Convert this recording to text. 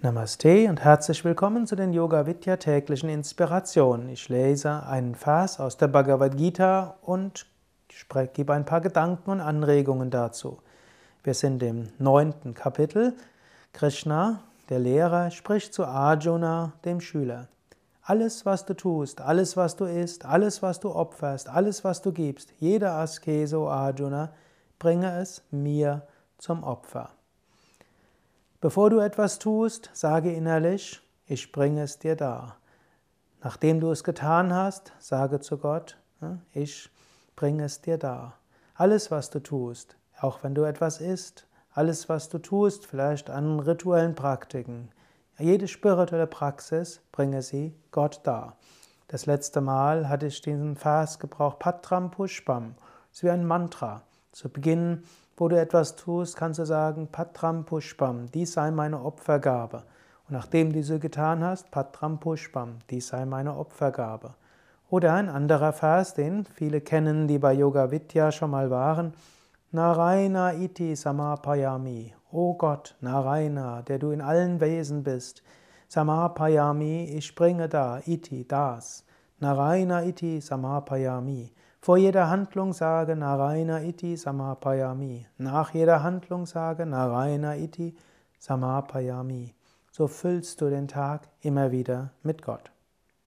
Namaste und herzlich willkommen zu den Yoga Vidya täglichen Inspirationen. Ich lese einen Vers aus der Bhagavad Gita und gebe ein paar Gedanken und Anregungen dazu. Wir sind im neunten Kapitel. Krishna, der Lehrer, spricht zu Arjuna, dem Schüler. Alles, was du tust, alles, was du isst, alles, was du opferst, alles, was du gibst, jede Askese, o Arjuna, bringe es mir zum Opfer. Bevor du etwas tust, sage innerlich, ich bringe es dir dar. Nachdem du es getan hast, sage zu Gott, ich bringe es dir dar. Alles, was du tust, auch wenn du etwas isst, alles, was du tust, vielleicht an rituellen Praktiken, jede spirituelle Praxis, bringe sie Gott dar. Das letzte Mal hatte ich diesen Vers gebraucht, Patram Pushpam. Ist wie ein Mantra. Zu Beginn wo du etwas tust, kannst du sagen, Patram Pushpam, dies sei meine Opfergabe. Und nachdem du sie getan hast, Patram Pushpam, dies sei meine Opfergabe. Oder ein anderer Vers, den viele kennen, die bei Yoga Vidya schon mal waren. Narayana iti samapayami. O Gott, Narayana, der du in allen Wesen bist. Samapayami, ich bringe da, iti, das. Narayana iti samapayami. Vor jeder Handlung sage Narayana iti samapayami. Nach jeder Handlung sage Narayana iti samapayami. So füllst du den Tag immer wieder mit Gott.